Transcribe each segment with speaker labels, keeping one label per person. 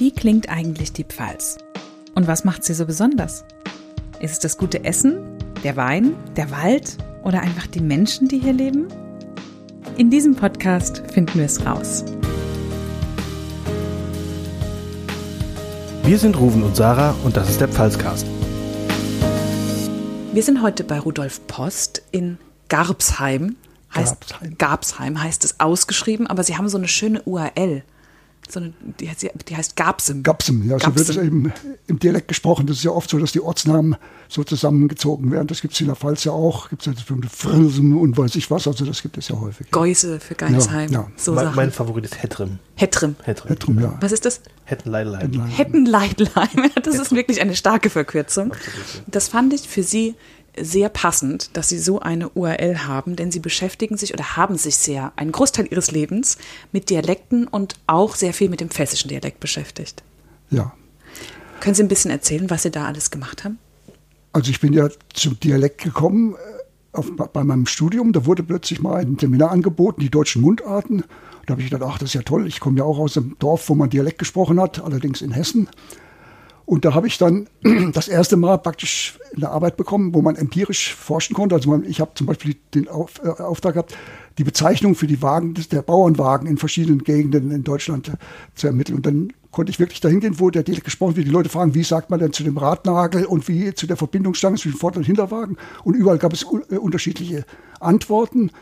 Speaker 1: Wie klingt eigentlich die Pfalz? Und was macht sie so besonders? Ist es das gute Essen, der Wein, der Wald oder einfach die Menschen, die hier leben? In diesem Podcast finden wir es raus.
Speaker 2: Wir sind Ruven und Sarah und das ist der Pfalzcast.
Speaker 1: Wir sind heute bei Rudolf Post in Garbsheim. Heißt,
Speaker 2: Garbsheim.
Speaker 1: Garbsheim heißt es ausgeschrieben, aber sie haben so eine schöne URL. So eine, die, heißt- die heißt Garbsem.
Speaker 3: Gapsem, ja, so wird es eben im Dialekt gesprochen. Das ist ja oft so, dass die Ortsnamen so zusammengezogen werden. Das gibt es in der Pfalz ja auch. Gibt es ja das berühmte Frilsen und weiß ich was. Also das gibt es ja häufig.
Speaker 1: Geuse für Geisheim.
Speaker 3: Ja, ja.
Speaker 1: So
Speaker 2: mein, mein Favorit ist Hettrim.
Speaker 1: Hettrim.
Speaker 2: Hettrim.
Speaker 3: Hettrum, ja.
Speaker 1: Was ist das?
Speaker 2: Hettenleidlein.
Speaker 1: Hettenleidleim. Das ist wirklich eine starke Verkürzung. Das fand ich für Sie sehr passend, dass Sie so eine URL haben, denn Sie beschäftigen sich oder haben sich sehr, einen Großteil Ihres Lebens mit Dialekten und auch sehr viel mit dem pfälzischen Dialekt beschäftigt.
Speaker 3: ja.
Speaker 1: Können Sie ein bisschen erzählen, was Sie da alles gemacht haben?
Speaker 3: Also ich bin ja zum Dialekt gekommen äh, auf, bei meinem Studium. Da wurde plötzlich mal ein Seminar angeboten, die deutschen Mundarten. Da habe ich gedacht, ach, das ist ja toll. Ich komme ja auch aus einem Dorf, wo man Dialekt gesprochen hat, allerdings in Hessen. Und da habe ich dann das erste Mal praktisch eine Arbeit bekommen, wo man empirisch forschen konnte. Also man, ich habe zum Beispiel den Auf, äh, Auftrag gehabt, die Bezeichnung für die Wagen, der Bauernwagen in verschiedenen Gegenden in Deutschland äh, zu ermitteln. Und dann konnte ich wirklich dahin gehen, wo der Dialekt gesprochen wird. Die Leute fragen, wie sagt man denn zu dem Radnagel und wie zu der Verbindungsstange zwischen Vorder- und Hinterwagen. Und überall gab es äh, unterschiedliche Antworten.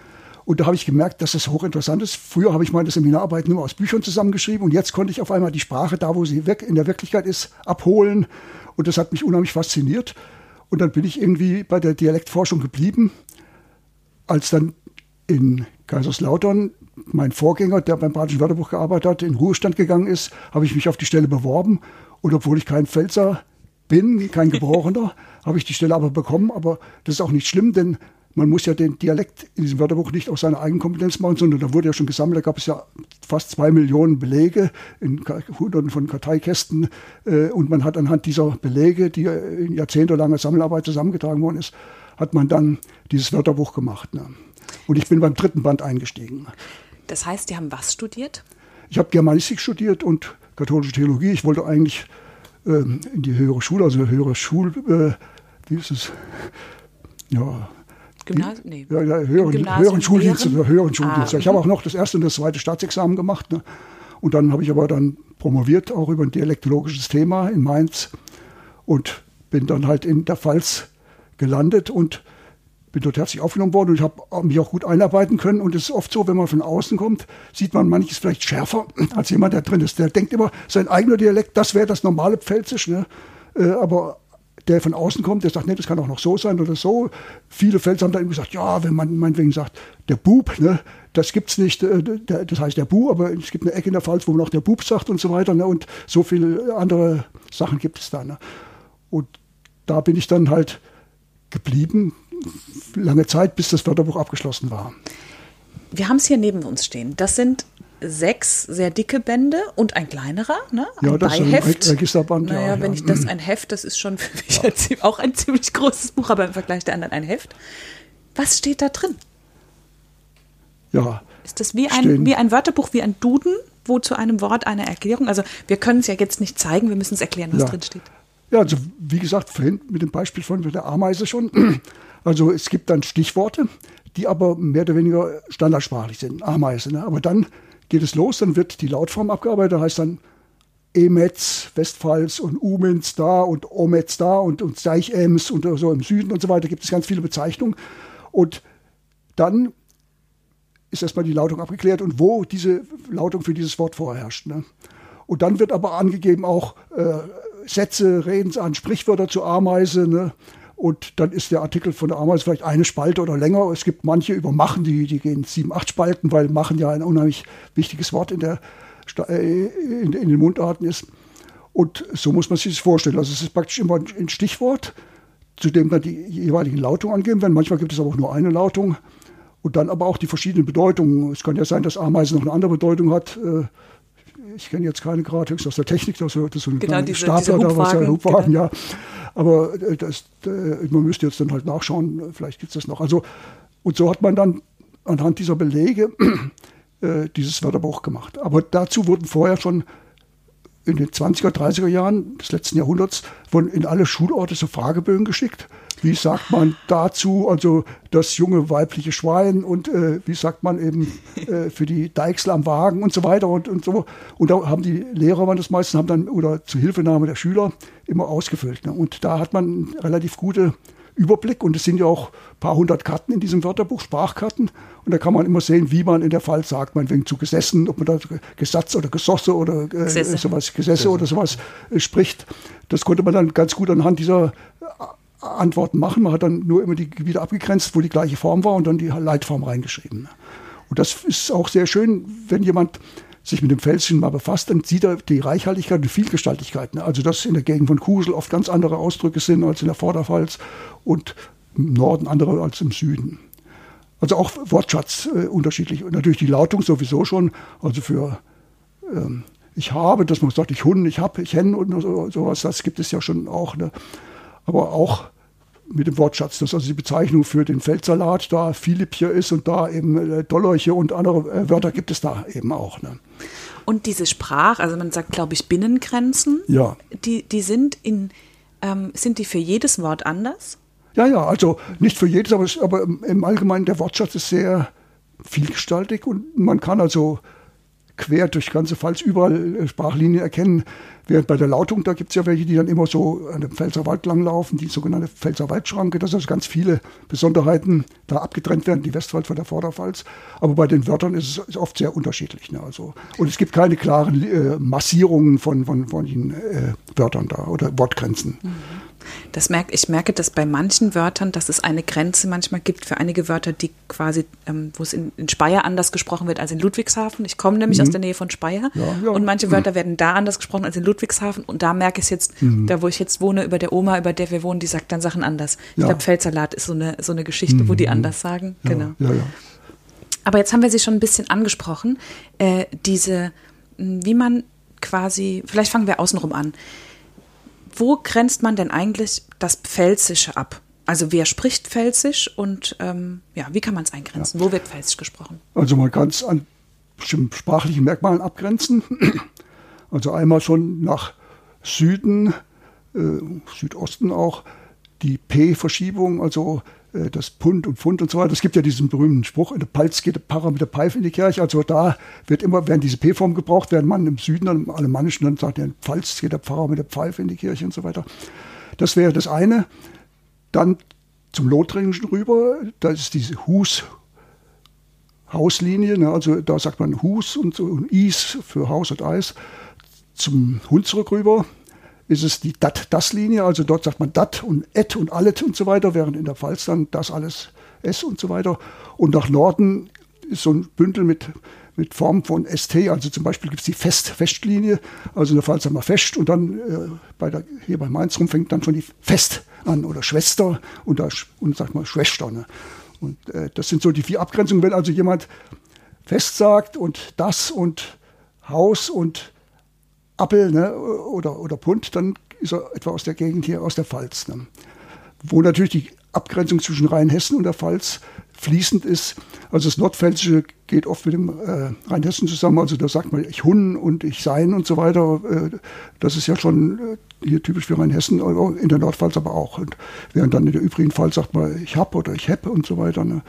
Speaker 3: Und da habe ich gemerkt, dass das hochinteressant ist. Früher habe ich meine Seminararbeit nur aus Büchern zusammengeschrieben und jetzt konnte ich auf einmal die Sprache, da wo sie in der Wirklichkeit ist, abholen. Und das hat mich unheimlich fasziniert. Und dann bin ich irgendwie bei der Dialektforschung geblieben. Als dann in Kaiserslautern mein Vorgänger, der beim Badischen Wörterbuch gearbeitet hat, in Ruhestand gegangen ist, habe ich mich auf die Stelle beworben. Und obwohl ich kein Pfälzer bin, kein Gebrochener, habe ich die Stelle aber bekommen. Aber das ist auch nicht schlimm, denn man muss ja den Dialekt in diesem Wörterbuch nicht aus seiner Eigenkompetenz machen, sondern da wurde ja schon gesammelt, da gab es ja fast zwei Millionen Belege in hunderten von Karteikästen. Äh, Und man hat anhand dieser Belege, die in jahrzehntelanger Sammelarbeit zusammengetragen worden ist, hat man dann dieses Wörterbuch gemacht. Ne? Und ich bin beim dritten Band eingestiegen.
Speaker 1: Das heißt, Sie haben was studiert?
Speaker 3: Ich habe Germanistik studiert und katholische Theologie. Ich wollte eigentlich ähm, in die höhere Schule, also höhere Schul, äh, wie ist es? Ja,
Speaker 1: Gymnasium? Nee.
Speaker 3: ja, ja höheren,
Speaker 1: Gymnasium
Speaker 3: höheren Schuldienst, oder höheren Schuldienst.
Speaker 1: Ah,
Speaker 3: ich habe auch noch das erste und das zweite Staatsexamen gemacht. Ne? Und dann habe ich aber dann promoviert, auch über ein dialektologisches Thema in Mainz und bin dann halt in der Pfalz gelandet und bin dort herzlich aufgenommen worden und ich habe mich auch gut einarbeiten können. Und es ist oft so, wenn man von außen kommt, sieht man manches vielleicht schärfer als jemand, der drin ist. Der denkt immer, sein eigener Dialekt, das wäre das normale Pfälzisch. Ne? Äh, aber der von außen kommt, der sagt, nee, das kann auch noch so sein oder so. Viele Pfälzer haben dann gesagt, ja, wenn man meinetwegen sagt, der Bub, ne, das gibt's nicht, äh, das heißt der Bu, aber es gibt eine Ecke in der Pfalz, wo man auch der Bub sagt und so weiter. Ne, und so viele andere Sachen gibt es da. Ne. Und da bin ich dann halt geblieben, lange Zeit, bis das Wörterbuch abgeschlossen war.
Speaker 1: Wir haben es hier neben uns stehen. Das sind sechs sehr dicke Bände und ein kleinerer, ne? Ein
Speaker 3: Ja, das ist ein
Speaker 1: Beiheft.
Speaker 3: Re- Registerband,
Speaker 1: Naja,
Speaker 3: ja,
Speaker 1: wenn
Speaker 3: ja.
Speaker 1: ich das ein Heft, das ist schon für mich ein, zie- auch ein ziemlich großes Buch, aber im Vergleich der anderen ein Heft. Was steht da drin?
Speaker 3: Ja,
Speaker 1: Ist das wie ein,
Speaker 3: Stehen.
Speaker 1: wie ein Wörterbuch, wie ein Duden, wo zu einem Wort eine Erklärung? Also wir können es ja jetzt nicht zeigen, wir müssen es erklären, was
Speaker 3: Ja.
Speaker 1: drin steht.
Speaker 3: Ja, also wie gesagt, vorhin mit dem Beispiel von der Ameise schon. Also es gibt dann Stichworte, die aber mehr oder weniger standardsprachlich sind. Ameise. Ne? Aber dann geht es los, dann wird die Lautform abgearbeitet, da heißt dann Emetz, Westpfalz und Umens da und Ometz da und, und Seichems und so im Süden und so weiter gibt es ganz viele Bezeichnungen. Und dann ist erstmal die Lautung abgeklärt und wo diese Lautung für dieses Wort vorherrscht. Ne? Und dann wird aber angegeben auch äh, Sätze, Redensarten, Sprichwörter zur Ameise. Ne? Und dann ist der Artikel von der Ameise vielleicht eine Spalte oder länger. Es gibt manche über Machen, die, die gehen sieben, acht Spalten, weil Machen ja ein unheimlich wichtiges Wort in, der, äh, in, in den Mundarten ist. Und so muss man sich das vorstellen. Also es ist praktisch immer ein Stichwort, zu dem dann die jeweiligen Lautungen angegeben werden. Manchmal gibt es aber auch nur eine Lautung. Und dann aber auch die verschiedenen Bedeutungen. Es kann ja sein, dass Ameise noch eine andere Bedeutung hat. Ich kenne jetzt keine gerade, höchstens aus der Technik, das ist so ein
Speaker 1: Genau, diese-
Speaker 3: Stapler, da was ja
Speaker 1: Hubwagen, genau.
Speaker 3: ja. Aber äh, das, äh, man müsste jetzt dann halt nachschauen, vielleicht gibt es das noch. Also, und so hat man dann anhand dieser Belege äh, dieses Wörterbuch gemacht. Aber dazu wurden vorher schon in den 20er, 30er Jahren des letzten Jahrhunderts wurden in alle Schulorte so Fragebögen geschickt. Wie sagt man dazu, also das junge weibliche Schwein und äh, wie sagt man eben äh, für die Deichsel am Wagen und so weiter und, und so. Und da haben die Lehrer, waren das meistens, haben dann oder zur Hilfenahme der Schüler immer ausgefüllt. Ne? Und da hat man relativ gute Überblick und es sind ja auch ein paar hundert Karten in diesem Wörterbuch, Sprachkarten. Und da kann man immer sehen, wie man in der Fall sagt, meinetwegen zu gesessen, ob man da Gesatz oder Gesosse oder äh,
Speaker 1: Gesesse.
Speaker 3: sowas, Gesesse oder sowas äh, spricht. Das konnte man dann ganz gut anhand dieser äh, Antworten machen. Man hat dann nur immer die Gebiete abgegrenzt, wo die gleiche Form war und dann die Leitform reingeschrieben. Und das ist auch sehr schön, wenn jemand sich mit dem Pfälzischen mal befasst, dann sieht er die Reichhaltigkeit und Vielgestaltigkeit. Ne? Also dass in der Gegend von Kusel oft ganz andere Ausdrücke sind als in der Vorderpfalz und im Norden andere als im Süden. Also auch Wortschatz äh, unterschiedlich. Und natürlich die Lautung sowieso schon. Also für ähm, ich habe, dass man sagt, ich Hund, ich habe, ich hen und so, sowas, das gibt es ja schon auch. Ne? Aber auch mit dem Wortschatz, dass also die Bezeichnung für den Feldsalat da Philipp hier ist und da eben äh, Dollerche und andere äh, Wörter gibt es da eben auch. Ne?
Speaker 1: Und diese Sprach, also man sagt, glaube ich, Binnengrenzen,
Speaker 3: Ja.
Speaker 1: die, die sind in, ähm, sind die für jedes Wort anders?
Speaker 3: Ja, ja, also nicht für jedes, aber, aber im im Allgemeinen der Wortschatz ist sehr vielgestaltig und man kann also quer durch ganze Pfalz überall äh, Sprachlinien erkennen. Während bei der Lautung, da gibt es ja welche, die dann immer so an dem Pfälzer Wald langlaufen, die sogenannte Pfälzer Waldschranke, dass also ganz viele Besonderheiten da abgetrennt werden, die Westpfalz von der Vorderpfalz. Aber bei den Wörtern ist es oft sehr unterschiedlich. Ne? Also, und es gibt keine klaren äh, Massierungen von, von, von den äh, Wörtern da oder Wortgrenzen.
Speaker 1: Das merk, ich merke das bei manchen Wörtern, dass es eine Grenze manchmal gibt für einige Wörter, die quasi, ähm, wo es in, in Speyer anders gesprochen wird als in Ludwigshafen. Ich komme nämlich aus der Nähe von Speyer
Speaker 3: Mhm. Ja, ja.
Speaker 1: und manche Wörter werden da anders gesprochen als in Ludwigshafen und da merke ich es jetzt,
Speaker 3: Mhm.
Speaker 1: da wo ich jetzt wohne, über der Oma, über der wir wohnen, die sagt dann Sachen anders. Ich
Speaker 3: Ja.
Speaker 1: glaube, Feldsalat ist so eine, so eine Geschichte, wo die anders sagen. Genau. Aber jetzt haben wir sie schon ein bisschen angesprochen, äh, diese, wie man quasi, vielleicht fangen wir außenrum an. Wo grenzt man denn eigentlich das Pfälzische ab? Also wer spricht Pfälzisch und ähm, ja, wie kann man es eingrenzen? Wo wird Pfälzisch gesprochen?
Speaker 3: Also man kann es an bestimmten sprachlichen Merkmalen abgrenzen. Also einmal schon nach Süden, äh, Südosten auch, die P-Verschiebung, also äh, das Pund und Pfund und so weiter. Es gibt ja diesen berühmten Spruch, in der Palz geht der Pfarrer mit der Pfeife in die Kirche. Also da wird immer, werden diese P-Form gebraucht, während man im Süden, dann im Alemannischen, dann sagt, in Pfalz geht der Pfarrer mit der Pfeife in die Kirche und so weiter. Das wäre das eine. Dann zum Lothringischen rüber, da ist diese Hus, Hauslinie, ne, also da sagt man Hus und, so, und Is für Haus und Eis. Zum Hunsrück rüber ist es die Dat-Das-Linie, also dort sagt man Dat und Et und Allet und so weiter, während in der Pfalz dann das alles S und so weiter. Und nach Norden ist so ein Bündel mit, mit Form von ST, also zum Beispiel gibt es die Fest-Festlinie, also in der Pfalz haben wir Fest und dann äh, bei der, hier bei Mainz rum fängt dann schon die Fest an oder Schwester und, da, und sagt man Schwester. Ne? Und äh, das sind so die vier Abgrenzungen. Wenn also jemand Fest sagt und das und Haus und Appel ne, oder, oder Pund, dann ist er etwa aus der Gegend hier, aus der Pfalz. Ne. Wo natürlich die Abgrenzung zwischen Rheinhessen und der Pfalz fließend ist. Also das Nordpfälzische geht oft mit dem äh, Rheinhessen zusammen. Also da sagt man ich Hun und ich Sein und so weiter. Äh, das ist ja schon äh, hier typisch für Rheinhessen, aber in der Nordpfalz aber auch. Und während dann in der übrigen Pfalz sagt man ich hab oder ich hab und so weiter. Ne.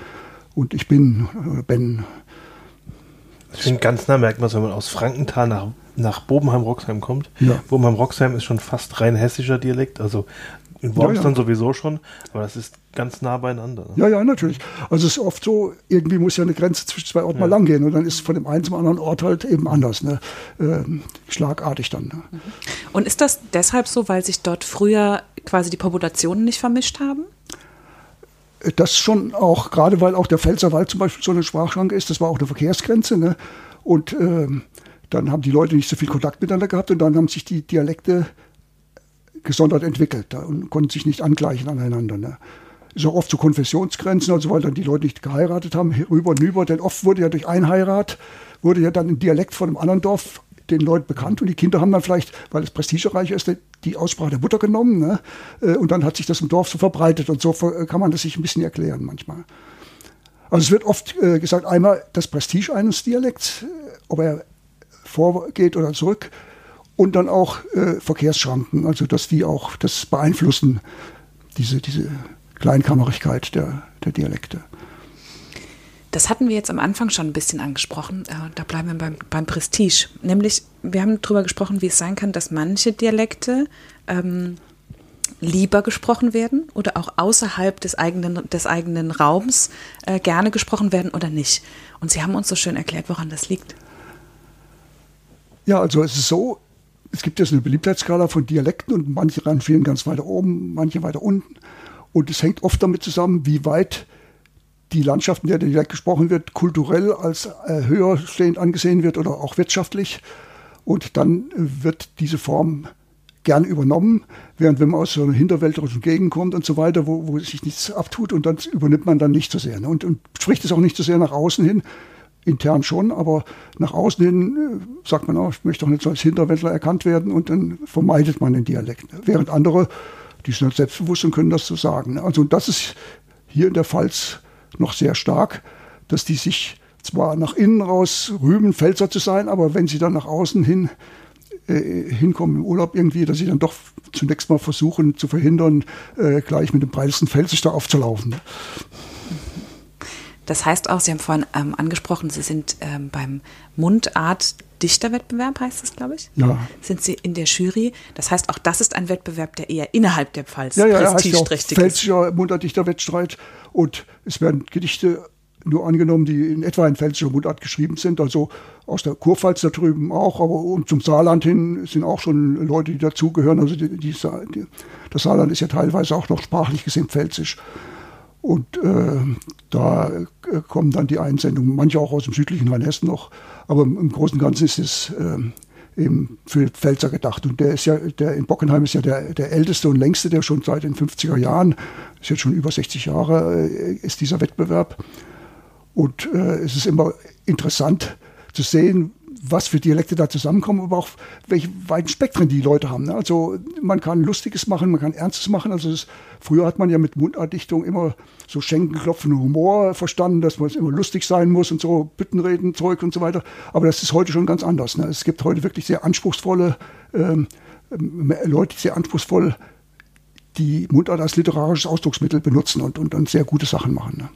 Speaker 3: Und ich bin oder ben.
Speaker 2: Ich finde, ganz nah merkt man wenn man aus Frankenthal nach, nach Bobenheim-Roxheim kommt.
Speaker 3: Ja.
Speaker 2: Bobenheim-Roxheim ist schon fast rein hessischer Dialekt, also in Worms
Speaker 3: ja.
Speaker 2: dann sowieso schon, aber das ist ganz nah beieinander. Ne?
Speaker 3: Ja, ja, natürlich. Also es ist oft so, irgendwie muss ja eine Grenze zwischen zwei Orten mal lang gehen und dann ist von dem einen zum anderen Ort halt eben anders, ne? ähm, schlagartig dann. Ne?
Speaker 1: Und ist das deshalb so, weil sich dort früher quasi die Populationen nicht vermischt haben?
Speaker 3: Das schon auch, gerade weil auch der Pfälzerwald zum Beispiel so eine Sprachschranke ist, das war auch eine Verkehrsgrenze. Ne? Und ähm, dann haben die Leute nicht so viel Kontakt miteinander gehabt und dann haben sich die Dialekte gesondert entwickelt und konnten sich nicht angleichen aneinander. Ne? Ist auch oft zu Konfessionsgrenzen, also weil dann die Leute nicht geheiratet haben, rüber und rüber, denn oft wurde ja durch Einheirat, wurde ja dann ein Dialekt von einem anderen Dorf den Leuten bekannt und die Kinder haben dann vielleicht, weil es prestigereich ist, die Aussprache der Mutter genommen ne? Äh, und dann hat sich das im Dorf so verbreitet und so ver- kann man das sich ein bisschen erklären manchmal. Also es wird oft äh, gesagt, einmal das Prestige eines Dialekts, äh, ob er vorgeht oder zurück und dann auch äh, Verkehrsschranken, also dass die auch das beeinflussen, diese, diese Kleinkammerigkeit der, der Dialekte.
Speaker 1: Das hatten wir jetzt am Anfang schon ein bisschen angesprochen. Äh, da bleiben wir beim, beim Prestige. Nämlich, wir haben darüber gesprochen, wie es sein kann, dass manche Dialekte ähm, lieber gesprochen werden oder auch außerhalb des eigenen, des eigenen Raums äh, gerne gesprochen werden oder nicht. Und Sie haben uns so schön erklärt, woran das liegt.
Speaker 3: Ja, also es ist so, es gibt jetzt eine Beliebtheitsskala von Dialekten und manche rangieren ganz weiter oben, manche weiter unten. Und es hängt oft damit zusammen, wie weit die Landschaft, in der der Dialekt gesprochen wird, kulturell als äh, höher stehend angesehen wird oder auch wirtschaftlich. Und dann wird diese Form gern übernommen, während wenn man aus so einer hinterwäldlerischen Gegend kommt und so weiter, wo, wo sich nichts abtut und dann übernimmt man dann nicht so sehr. Ne? Und, und spricht es auch nicht so sehr nach außen hin, intern schon, aber nach außen hin äh, sagt man auch, ich möchte doch nicht als Hinterwäldler erkannt werden und dann vermeidet man den Dialekt. Ne? Während andere, die sind halt selbstbewusst und können das so sagen. Ne? Also das ist hier in der Pfalz noch sehr stark, dass die sich zwar nach innen raus rühmen, Pfälzer zu sein, aber wenn sie dann nach außen hin äh, hinkommen im Urlaub irgendwie, dass sie dann doch zunächst mal versuchen zu verhindern, äh, gleich mit dem breitesten Feld sich da aufzulaufen.
Speaker 1: Das heißt auch, Sie haben vorhin ähm, angesprochen, Sie sind ähm, beim Mundart Dichterwettbewerb heißt es, glaube ich.
Speaker 3: Ja.
Speaker 1: Sind Sie in der Jury? Das heißt, auch das ist ein Wettbewerb, der eher innerhalb der Pfalz
Speaker 3: ja, ja,
Speaker 1: prestigeträchtig
Speaker 3: ja ist. Pfälzischer Mundartdichterwettstreit und es werden Gedichte nur angenommen, die in etwa in pfälzischer Mundart geschrieben sind, also aus der Kurpfalz da drüben auch, aber und zum Saarland hin sind auch schon Leute, die dazugehören. Also die, die, die, das Saarland ist ja teilweise auch noch sprachlich gesehen pfälzisch. Und äh, da äh, kommen dann die Einsendungen, manche auch aus dem südlichen Rheinhessen noch, aber im Großen und Ganzen ist es äh, eben für Pfälzer gedacht. Und der ist ja, der in Bockenheim ist ja der, der älteste und längste, der schon seit den 50er Jahren, ist jetzt schon über 60 Jahre, äh, ist dieser Wettbewerb. Und äh, es ist immer interessant zu sehen, was für Dialekte da zusammenkommen, aber auch welche weiten Spektren die Leute haben. Ne? Also man kann Lustiges machen, man kann Ernstes machen. Also das, früher hat man ja mit Mundartdichtung immer so schenkenklopfenden Humor verstanden, dass man immer lustig sein muss und so Büttenreden, Zeug und so weiter. Aber das ist heute schon ganz anders. Ne? Es gibt heute wirklich sehr anspruchsvolle ähm, Leute, die sehr anspruchsvoll die Mundart als literarisches Ausdrucksmittel benutzen und, und dann sehr gute Sachen machen. Ne?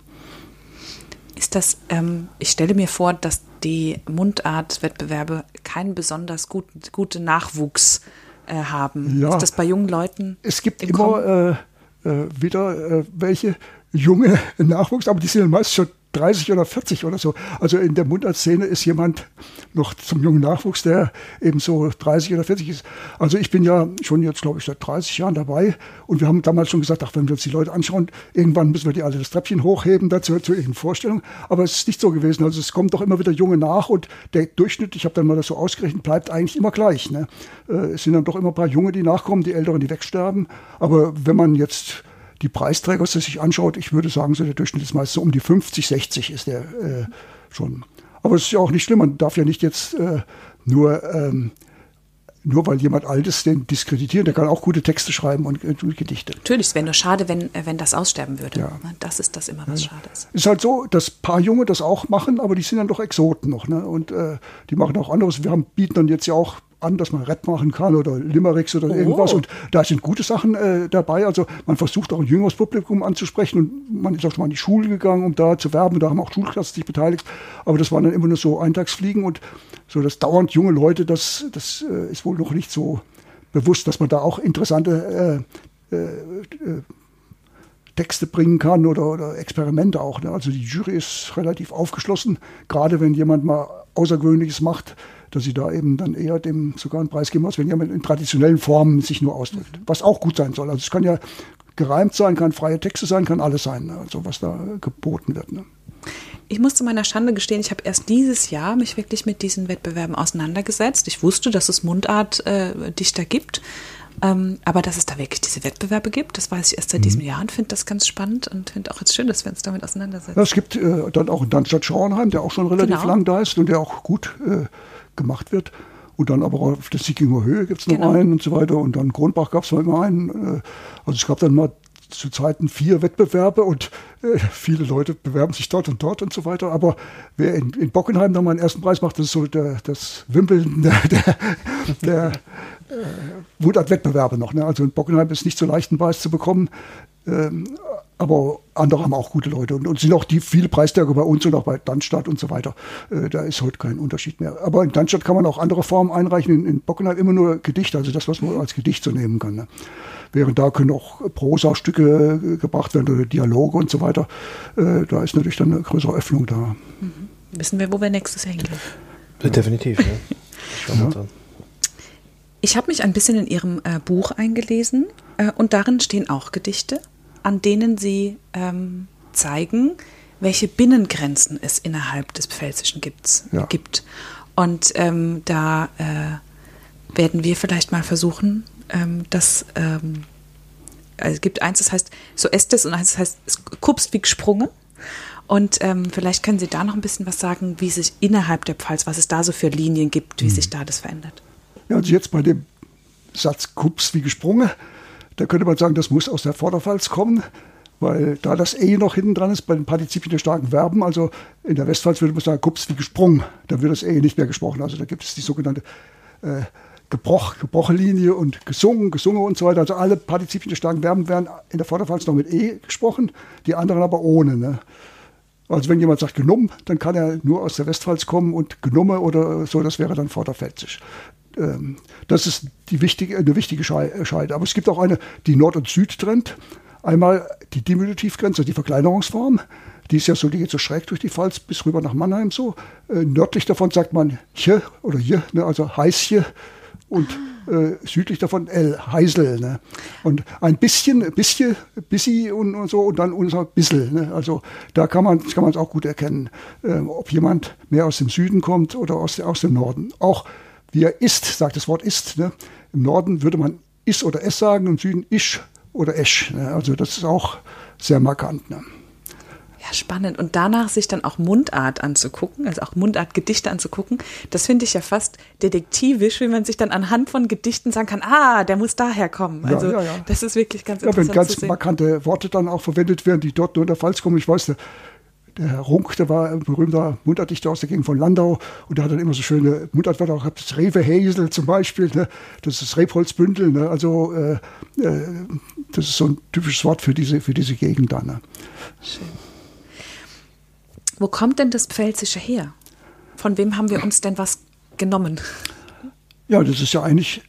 Speaker 1: Ist das, ähm, ich stelle mir vor, dass die Mundartwettbewerbe keinen besonders gut, guten Nachwuchs äh, haben. Ja, ist das bei jungen Leuten?
Speaker 3: Es gibt immer äh, äh, wieder äh, welche junge Nachwuchs, aber die sind meist schon 30 oder 40 oder so. Also in der Mundartszene ist jemand noch zum jungen Nachwuchs, der eben so 30 oder 40 ist. Also ich bin ja schon jetzt, glaube ich, seit 30 Jahren dabei und wir haben damals schon gesagt, ach, wenn wir uns die Leute anschauen, irgendwann müssen wir die alle das Treppchen hochheben dazu zu ihren Vorstellungen. Aber es ist nicht so gewesen. Also es kommt doch immer wieder Junge nach und der Durchschnitt, ich habe dann mal das so ausgerechnet, bleibt eigentlich immer gleich. Ne? Äh, es sind dann doch immer ein paar Junge, die nachkommen, die Älteren, die wegsterben. Aber wenn man jetzt die Preisträger sich anschaut, ich würde sagen, so der Durchschnitt ist meist so um die 50, 60 ist der äh, schon. Aber es ist ja auch nicht schlimm, man darf ja nicht jetzt äh, nur, ähm, nur weil jemand alt ist, den diskreditieren. Der kann auch gute Texte schreiben und, und Gedichte.
Speaker 1: Natürlich, es wäre nur schade, wenn, äh, wenn das aussterben würde. Ja. Ne, das ist das immer, was ja. schade ist.
Speaker 3: Es ist halt so, dass ein paar Junge das auch machen, aber die sind dann doch Exoten noch. Ne? Und äh, die machen auch anderes. Wir haben, bieten dann jetzt ja auch an, dass man Rap machen kann oder Limericks oder oh. irgendwas. Und da sind gute Sachen äh, dabei. Also man versucht auch ein jüngeres Publikum anzusprechen. Und man ist auch schon mal in die Schule gegangen, um da zu werben. Da haben auch Schulklassen sich beteiligt. Aber das waren dann immer nur so Eintagsfliegen. Und so das dauernd junge Leute, das, das äh, ist wohl noch nicht so bewusst, dass man da auch interessante äh, äh, äh Texte bringen kann oder, oder Experimente auch. Ne? Also die Jury ist relativ aufgeschlossen, gerade wenn jemand mal Außergewöhnliches macht, dass sie da eben dann eher dem sogar einen Preis geben, als wenn jemand in traditionellen Formen sich nur ausdrückt. Was auch gut sein soll. Also es kann ja gereimt sein, kann freie Texte sein, kann alles sein, ne? also was da geboten wird. Ne?
Speaker 1: Ich muss zu meiner Schande gestehen, ich habe erst dieses Jahr mich wirklich mit diesen Wettbewerben auseinandergesetzt. Ich wusste, dass es Mundartdichter äh, gibt, ähm, aber dass es da wirklich diese Wettbewerbe gibt, das weiß ich erst seit mhm. diesem Jahr und finde das ganz spannend und finde auch jetzt schön, dass wir uns damit auseinandersetzen.
Speaker 3: Ja, es gibt äh, dann auch in Darmstadt Schauernheim, der auch schon relativ genau. lang da ist und der auch gut äh, gemacht wird. Und dann aber auf der Sickinger Höhe gibt es noch genau. einen und so weiter. Und dann Kronbach gab es mal immer einen. Äh, also es gab dann mal zu Zeiten vier Wettbewerbe und äh, viele Leute bewerben sich dort und dort und so weiter. Aber wer in, in Bockenheim dann mal einen ersten Preis macht, das ist so der, das Wimbledon der, der, der äh, Mundartwettbewerbe noch. Ne? Also in Bockenheim ist nicht so leicht, einen Preis zu bekommen. Ähm, aber andere haben auch gute Leute und, und sind auch die viele Preisträger bei uns und auch bei Darmstadt und so weiter. Äh, da ist heute kein Unterschied mehr. Aber in Darmstadt kann man auch andere Formen einreichen. In, in Bockenheim immer nur Gedichte, also das, was man als Gedicht so nehmen kann. Ne? Während da können auch Prosa-Stücke äh, gebracht werden oder Dialoge und so weiter. Äh, da ist natürlich dann eine größere Öffnung da.
Speaker 1: Mhm. Wissen wir, wo wir nächstes hingehen?
Speaker 2: Definitiv, ja.
Speaker 1: ja. Ich habe mich ein bisschen in Ihrem äh, Buch eingelesen äh, und darin stehen auch Gedichte an denen sie ähm, zeigen, welche Binnengrenzen es innerhalb des Pfälzischen gibt's, ja. gibt. Und ähm, da äh, werden wir vielleicht mal versuchen, ähm, das ähm, also es gibt eins, das heißt so Estes und eins, das heißt Kups wie gesprungen. Und ähm, vielleicht können Sie da noch ein bisschen was sagen, wie sich innerhalb der Pfalz, was es da so für Linien gibt, wie mhm. sich da das verändert.
Speaker 3: Ja, also jetzt bei dem Satz Kups wie gesprungen, da könnte man sagen, das muss aus der Vorderpfalz kommen, weil da das E noch hinten dran ist bei den Partizipien der starken Verben. Also in der Westpfalz würde man sagen, Kups wie gesprungen. Da wird das E nicht mehr gesprochen. Also da gibt es die sogenannte äh, Gebroch, Gebrochenlinie und gesungen, gesungen und so weiter. Also alle Partizipien der starken Verben werden in der Vorderpfalz noch mit E gesprochen, die anderen aber ohne. Ne? Also wenn jemand sagt genommen, dann kann er nur aus der Westpfalz kommen und genumme oder so, das wäre dann vorderpfälzisch. Ähm, das ist die wichtige, eine wichtige Scheide. Aber es gibt auch eine, die Nord und Süd trennt. Einmal die Diminutivgrenze, die Verkleinerungsform. Die ist ja so, die geht so schräg durch die Pfalz bis rüber nach Mannheim so. Äh, nördlich davon sagt man hier oder hier, ne, also heißje. Und äh, südlich davon El Heisel. Ne? Und ein bisschen, bisschen, bissi und, und so und dann unser Bissel. Ne? Also da kann man es kann auch gut erkennen, äh, ob jemand mehr aus dem Süden kommt oder aus, aus dem Norden. Auch wie er ist, sagt das Wort ist. Ne? Im Norden würde man is oder es sagen, im Süden isch oder esch. Ne? Also das ist auch sehr markant. Ne?
Speaker 1: Ja, spannend. Und danach sich dann auch Mundart anzugucken, also auch Mundartgedichte anzugucken, das finde ich ja fast detektivisch, wie man sich dann anhand von Gedichten sagen kann, ah, der muss daher kommen. Also ja, ja, ja. das ist wirklich ganz interessant.
Speaker 3: Ja, wenn ganz markante Worte dann auch verwendet werden, die dort nur in der Pfalz kommen. Ich weiß, der Herr Runk, der war ein berühmter Mundartdichter aus der Gegend von Landau und der hat dann immer so schöne Mundartwörter gehabt, das Rewe zum Beispiel, ne? das ist das Rebholzbündel, ne? also äh, äh, das ist so ein typisches Wort für diese, für diese Gegend da. Ne? Schön.
Speaker 1: Wo kommt denn das Pfälzische her? Von wem haben wir uns denn was genommen?
Speaker 3: Ja, das ist ja eigentlich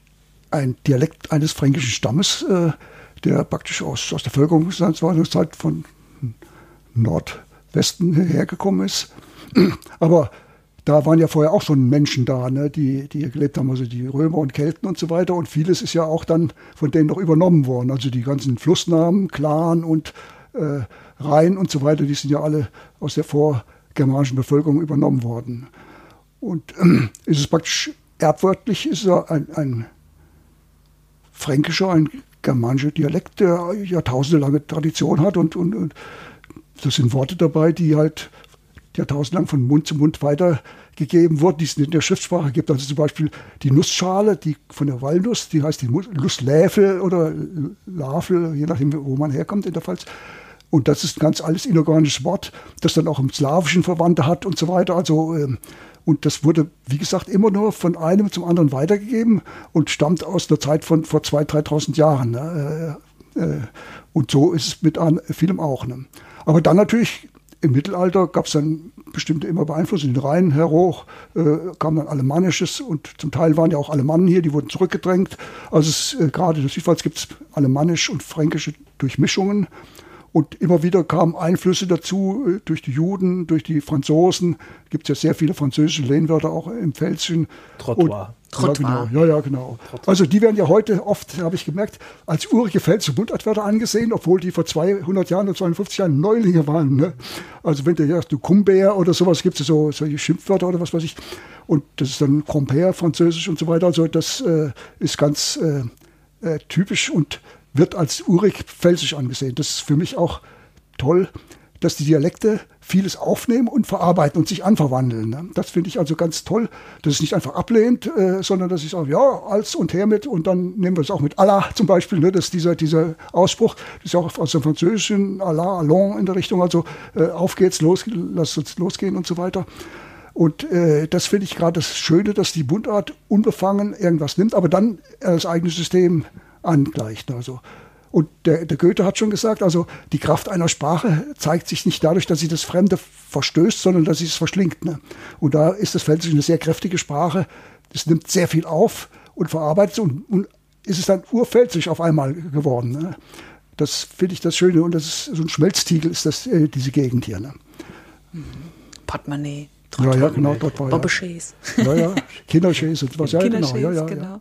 Speaker 3: ein Dialekt eines fränkischen Stammes, äh, der praktisch aus, aus der Völkerungszeit von Nord Westen hergekommen ist. Aber da waren ja vorher auch schon Menschen da, ne, die, die hier gelebt haben, also die Römer und Kelten und so weiter. Und vieles ist ja auch dann von denen noch übernommen worden. Also die ganzen Flussnamen, Clan und äh, Rhein und so weiter, die sind ja alle aus der vorgermanischen Bevölkerung übernommen worden. Und äh, ist es praktisch erbwörtlich, ist es ein, ein fränkischer, ein germanischer Dialekt, der jahrtausendelange Tradition hat und, und, und das sind Worte dabei, die halt jahrtausendlang von Mund zu Mund weitergegeben wurden, die es in der Schriftsprache gibt. Also zum Beispiel die Nussschale, die von der Walnuss, die heißt die Nussläfel oder Lafel, je nachdem, wo man herkommt in der Pfalz. Und das ist ein ganz alles inorganisches Wort, das dann auch im Slawischen Verwandte hat und so weiter. Also, ähm, und das wurde, wie gesagt, immer nur von einem zum anderen weitergegeben und stammt aus der Zeit von vor 2.000, 3.000 Jahren. Ne? Äh, äh, und so ist es mit vielem auch. Ne? Aber dann natürlich im Mittelalter gab es dann bestimmte immer Beeinflussungen. Den Rhein her hoch äh, kam dann Alemannisches und zum Teil waren ja auch Alemannen hier, die wurden zurückgedrängt. Also äh, gerade in der Südpfalz gibt es alemannisch und fränkische Durchmischungen. Und immer wieder kamen Einflüsse dazu äh, durch die Juden, durch die Franzosen. Gibt es ja sehr viele französische Lehnwörter auch im Pfälzischen.
Speaker 2: Trottoir.
Speaker 3: Ja, genau. Ja, ja, genau. Also die werden ja heute oft, habe ich gemerkt, als urige Pfälzische Mundartwörter angesehen, obwohl die vor 200 Jahren oder 250 Jahren Neulinge waren. Ne? Also wenn du sagst, du Kumbär oder sowas, gibt es so solche Schimpfwörter oder was weiß ich. Und das ist dann Compère, Französisch und so weiter. Also das äh, ist ganz äh, äh, typisch und wird als urig pfälzisch angesehen. Das ist für mich auch toll, dass die Dialekte vieles aufnehmen und verarbeiten und sich anverwandeln. Ne? Das finde ich also ganz toll, dass es nicht einfach ablehnt, äh, sondern dass ich sage, ja, als und her mit und dann nehmen wir es auch mit Allah zum Beispiel, ne? dass dieser, dieser Ausspruch, das ist ja auch aus dem Französischen, Allah, allons in der Richtung, also äh, auf geht's, los, lass uns losgehen und so weiter. Und äh, das finde ich gerade das Schöne, dass die Mundart unbefangen irgendwas nimmt, aber dann das eigene System angleicht. Also. Und der, der, Goethe hat schon gesagt, also die Kraft einer Sprache zeigt sich nicht dadurch, dass sie das Fremde verstößt, sondern dass sie es verschlingt. Ne? Und da ist das Pfälzisch eine sehr kräftige Sprache. Es nimmt sehr viel auf und verarbeitet und, und ist es dann urpfälzisch auf einmal geworden. Ne? Das finde ich das Schöne und das ist so ein Schmelztiegel ist das äh, diese Gegend hier. Ne?
Speaker 1: Portemonnaie.
Speaker 3: Ja, ja, genau, dort war
Speaker 1: Bobbeschäs.
Speaker 3: Ja, ja, Kinderschäs und was, ja, genau, ja, ja,
Speaker 1: genau.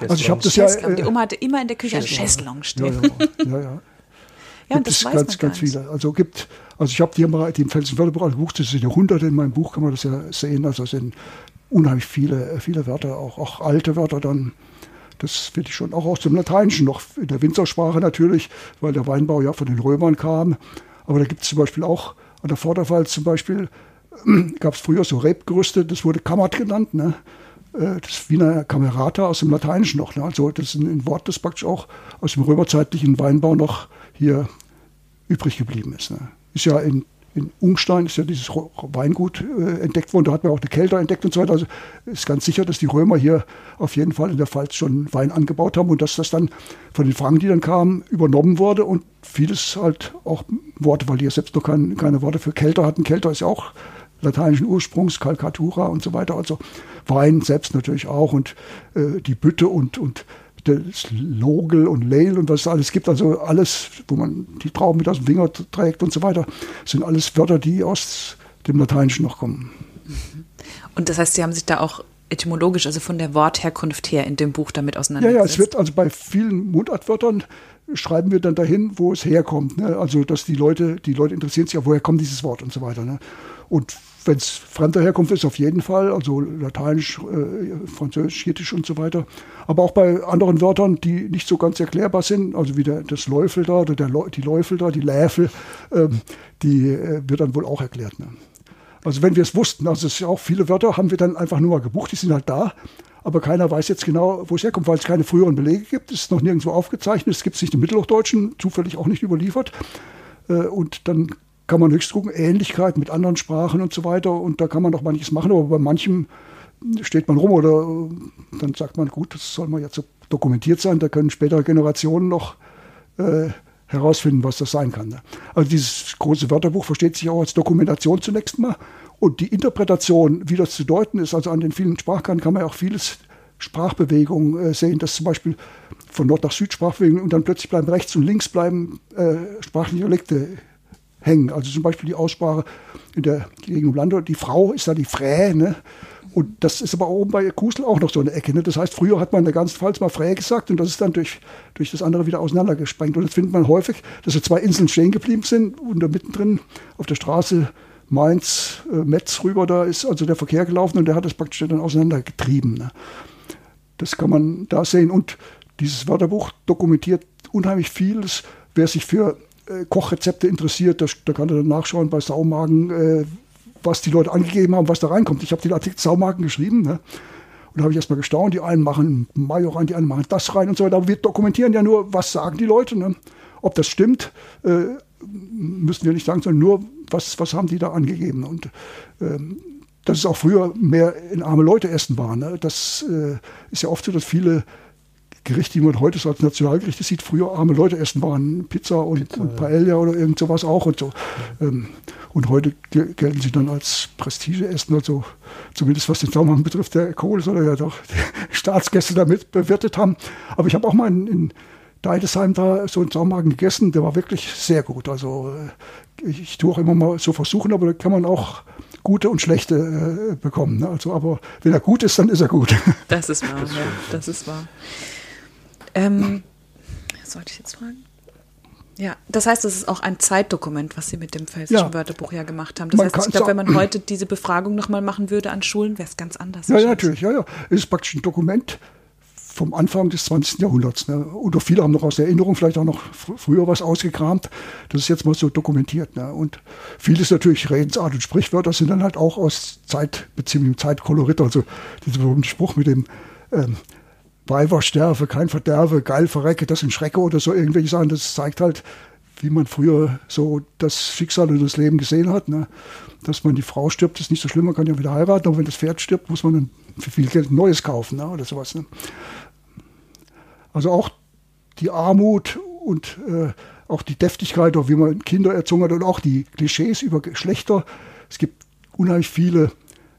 Speaker 3: Also ich habe das ja.
Speaker 1: Äh, die Oma hatte immer in der Küche ein Chaiselong stehen.
Speaker 3: Ja, ja, ja. ja. ja gibt es ganz, ganz viele. Also gibt, also ich habe hier mal die im Felsen-Wörterbuch Buch, das sind Jahrhunderte in meinem Buch, kann man das ja sehen. Also es sind unheimlich viele, viele Wörter, auch, auch alte Wörter dann. Das finde ich schon auch aus dem Lateinischen noch, in der Winzersprache natürlich, weil der Weinbau ja von den Römern kam. Aber da gibt es zum Beispiel auch an der Vorderpfalz zum Beispiel, gab es früher so Rebgerüste, das wurde Kammert genannt. Ne? Äh, das Wiener Camerata aus dem Lateinischen noch. Ne? Also das ist ein Wort, das praktisch auch aus dem römerzeitlichen Weinbau noch hier übrig geblieben ist. Ne? Ist ja in, in Ungstein ist ja dieses Weingut äh, entdeckt worden, da hat man auch eine Kelter entdeckt und so weiter. Also ist ganz sicher, dass die Römer hier auf jeden Fall in der Pfalz schon Wein angebaut haben und dass das dann von den Franken, die dann kamen, übernommen wurde und vieles halt auch Worte, weil die ja selbst noch kein, keine Worte für Kelter hatten. Kelter ist ja auch lateinischen Ursprungs, Calcatura und so weiter. Also Wein selbst natürlich auch und äh, die Bütte und, und das Logel und Leil und was es alles gibt, also alles, wo man die Trauben mit aus dem Finger trägt und so weiter, sind alles Wörter, die aus dem Lateinischen noch kommen.
Speaker 1: Und das heißt, Sie haben sich da auch etymologisch, also von der Wortherkunft her in dem Buch damit auseinandergesetzt?
Speaker 3: Ja, ja, es wird also bei vielen Mundartwörtern schreiben wir dann dahin, wo es herkommt. Ne? Also, dass die Leute, die Leute interessieren sich ja, woher kommt dieses Wort und so weiter. Ne? Und wenn es fremder Herkunft ist, auf jeden Fall, also Lateinisch, äh, Französisch, Jiddisch und so weiter. Aber auch bei anderen Wörtern, die nicht so ganz erklärbar sind, also wie der, das Läufel da oder der, die Läufel da, die Läfel, äh, die äh, wird dann wohl auch erklärt. Ne? Also wenn wir es wussten, also es ist ja auch viele Wörter haben wir dann einfach nur mal gebucht, die sind halt da, aber keiner weiß jetzt genau, wo es herkommt, weil es keine früheren Belege gibt. Es ist noch nirgendwo aufgezeichnet, es gibt es nicht im Mittelhochdeutschen, zufällig auch nicht überliefert. Äh, und dann kann man höchst gucken, Ähnlichkeit mit anderen Sprachen und so weiter. Und da kann man noch manches machen, aber bei manchem steht man rum oder äh, dann sagt man, gut, das soll mal jetzt so dokumentiert sein, da können spätere Generationen noch äh, herausfinden, was das sein kann. Ne? Also dieses große Wörterbuch versteht sich auch als Dokumentation zunächst mal. Und die Interpretation, wie das zu deuten ist, also an den vielen Sprachkarten kann man ja auch vieles Sprachbewegungen äh, sehen, dass zum Beispiel von Nord nach Süd Sprachbewegungen und dann plötzlich bleiben rechts und links bleiben äh, sprachliche Dialekte hängen. Also zum Beispiel die Aussprache in der Gegend um Lande, die Frau ist da die Frä, ne? Und das ist aber oben bei Kusel auch noch so eine Ecke. Ne? Das heißt, früher hat man in der ganzen Pfalz mal Frä gesagt und das ist dann durch, durch das andere wieder auseinandergesprengt. Und das findet man häufig, dass so zwei Inseln stehen geblieben sind und da mittendrin auf der Straße Mainz, äh, Metz rüber, da ist also der Verkehr gelaufen und der hat das praktisch dann auseinandergetrieben. Ne? Das kann man da sehen. Und dieses Wörterbuch dokumentiert unheimlich vieles. Wer sich für Kochrezepte interessiert, da, da, kann er dann nachschauen bei Saumagen, äh, was die Leute angegeben haben, was da reinkommt. Ich habe den Artikel Saumagen geschrieben. Ne? Und da habe ich erstmal gestaunt, die einen machen Mayo rein, die anderen machen das rein und so weiter. Aber wir dokumentieren ja nur, was sagen die Leute. Ne? Ob das stimmt, äh, müssen wir nicht sagen, sondern nur, was, was haben die da angegeben. Und ähm, dass es auch früher mehr in arme Leute essen war. Ne? Das äh, ist ja oft so, dass viele Gerichte, die man heute so als Nationalgerichte sieht, früher arme Leute essen waren. Pizza und, Pizza, und Paella ja. oder irgend sowas auch und so. Ähm, und heute gelten sie dann als Prestigeessen, also zumindest was den Zusammenhang betrifft, der Kohl soll ja doch die Staatsgäste damit bewirtet haben. Aber ich habe auch mal in, in Deidesheim da so einen Saumagen gegessen, der war wirklich sehr gut. Also äh, ich, ich tue auch immer mal so versuchen, aber da kann man auch gute und schlechte äh, bekommen. Ne? Also, aber wenn er gut ist, dann ist er gut.
Speaker 1: Das ist wahr, das, ja, das ist wahr. Ähm, sollte ich jetzt fragen? Ja, das heißt, es ist auch ein Zeitdokument, was Sie mit dem Pfälzischen ja. Wörterbuch ja gemacht haben. Das man heißt, ich glaube, wenn man heute diese Befragung nochmal machen würde an Schulen, wäre es ganz anders.
Speaker 3: Ja, ja, natürlich, ja, ja. Es ist praktisch ein Dokument vom Anfang des 20. Jahrhunderts. Ne? Oder viele haben noch aus der Erinnerung vielleicht auch noch fr früher was ausgekramt. Das ist jetzt mal so dokumentiert. Ne? Und vieles natürlich Redensart und Sprichwörter sind dann halt auch aus Zeit, beziehungsweise Zeitkolorit. Also dieser berühmte Spruch mit dem ähm, Weiber sterbe, kein Verderbe, geil verrecke, das in Schrecke oder so irgendwelche Sachen. Das zeigt halt, wie man früher so das Schicksal und das Leben gesehen hat. Ne? Dass man die Frau stirbt, ist nicht so schlimm, man kann ja wieder heiraten, aber wenn das Pferd stirbt, muss man für viel Geld ein neues kaufen ne? oder sowas. Ne? Also auch die Armut und äh, auch die Deftigkeit, auch wie man Kinder erzogen hat und auch die Klischees über Geschlechter. Es gibt unheimlich viele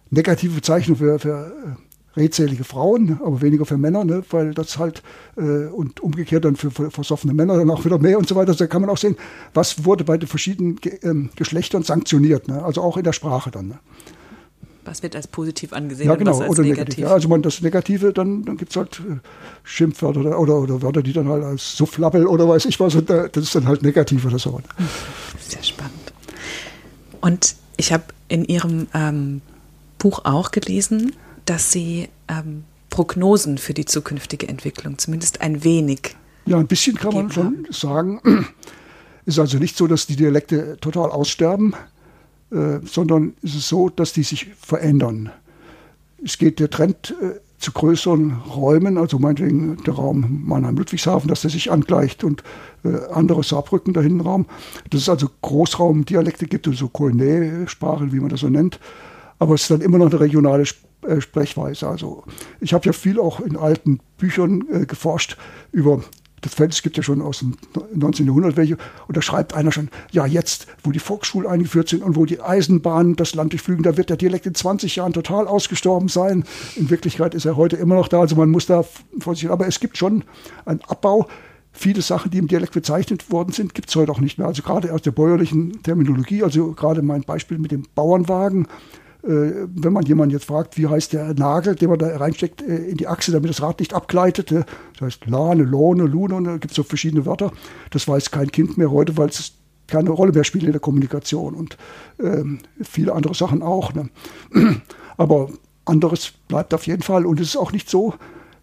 Speaker 3: negative Bezeichnungen für, für äh, redselige Frauen, aber weniger für Männer, ne? weil das halt äh, und umgekehrt dann für, für versoffene Männer dann auch wieder mehr und so weiter. Da kann man auch sehen, was wurde bei den verschiedenen Ge ähm, Geschlechtern sanktioniert, ne? also auch in der Sprache dann. Ne?
Speaker 1: Was wird als positiv angesehen
Speaker 3: ja, genau,
Speaker 1: und was als
Speaker 3: oder
Speaker 1: negativ?
Speaker 3: negativ. Ja, also man das Negative, dann, dann gibt es halt äh, Schimpfwörter oder, oder, oder Wörter, die dann halt als Sufflappel oder weiß ich was, das ist dann halt negativ oder so.
Speaker 1: Sehr spannend. Und ich habe in Ihrem ähm, Buch auch gelesen, dass Sie ähm, Prognosen für die zukünftige Entwicklung zumindest ein wenig.
Speaker 3: Ja, ein bisschen kann man schon sagen. Ist also nicht so, dass die Dialekte total aussterben, äh, sondern ist es so, dass die sich verändern. Es geht der Trend äh, zu größeren Räumen, also meinetwegen der Raum Mannheim-Ludwigshafen, dass der sich angleicht und äh, andere Saarbrücken da hinten Raum. Dass es also Großraumdialekte gibt, also Koiné-Sprachen, wie man das so nennt aber es ist dann immer noch eine regionale äh, Sprechweise. Also ich habe ja viel auch in alten Büchern äh, geforscht über das Feld, es gibt ja schon aus dem 19. Jahrhundert welche, und da schreibt einer schon, ja jetzt, wo die Volksschulen eingeführt sind und wo die Eisenbahnen das Land durchflügen, da wird der Dialekt in 20 Jahren total ausgestorben sein. In Wirklichkeit ist er heute immer noch da, also man muss da vorsichtig, aber es gibt schon einen Abbau. Viele Sachen, die im Dialekt bezeichnet worden sind, gibt es heute auch nicht mehr. Also gerade aus der bäuerlichen Terminologie, also gerade mein Beispiel mit dem Bauernwagen, wenn man jemanden jetzt fragt, wie heißt der Nagel, den man da reinsteckt äh, in die Achse, damit das Rad nicht abgleitet, das heißt Lane, Lohne, Lune, da gibt es so verschiedene Wörter. Das weiß kein Kind mehr heute, weil es keine Rolle mehr spielt in der Kommunikation und ähm, viele andere Sachen auch. Ne? Aber anderes bleibt auf jeden Fall und es ist auch nicht so,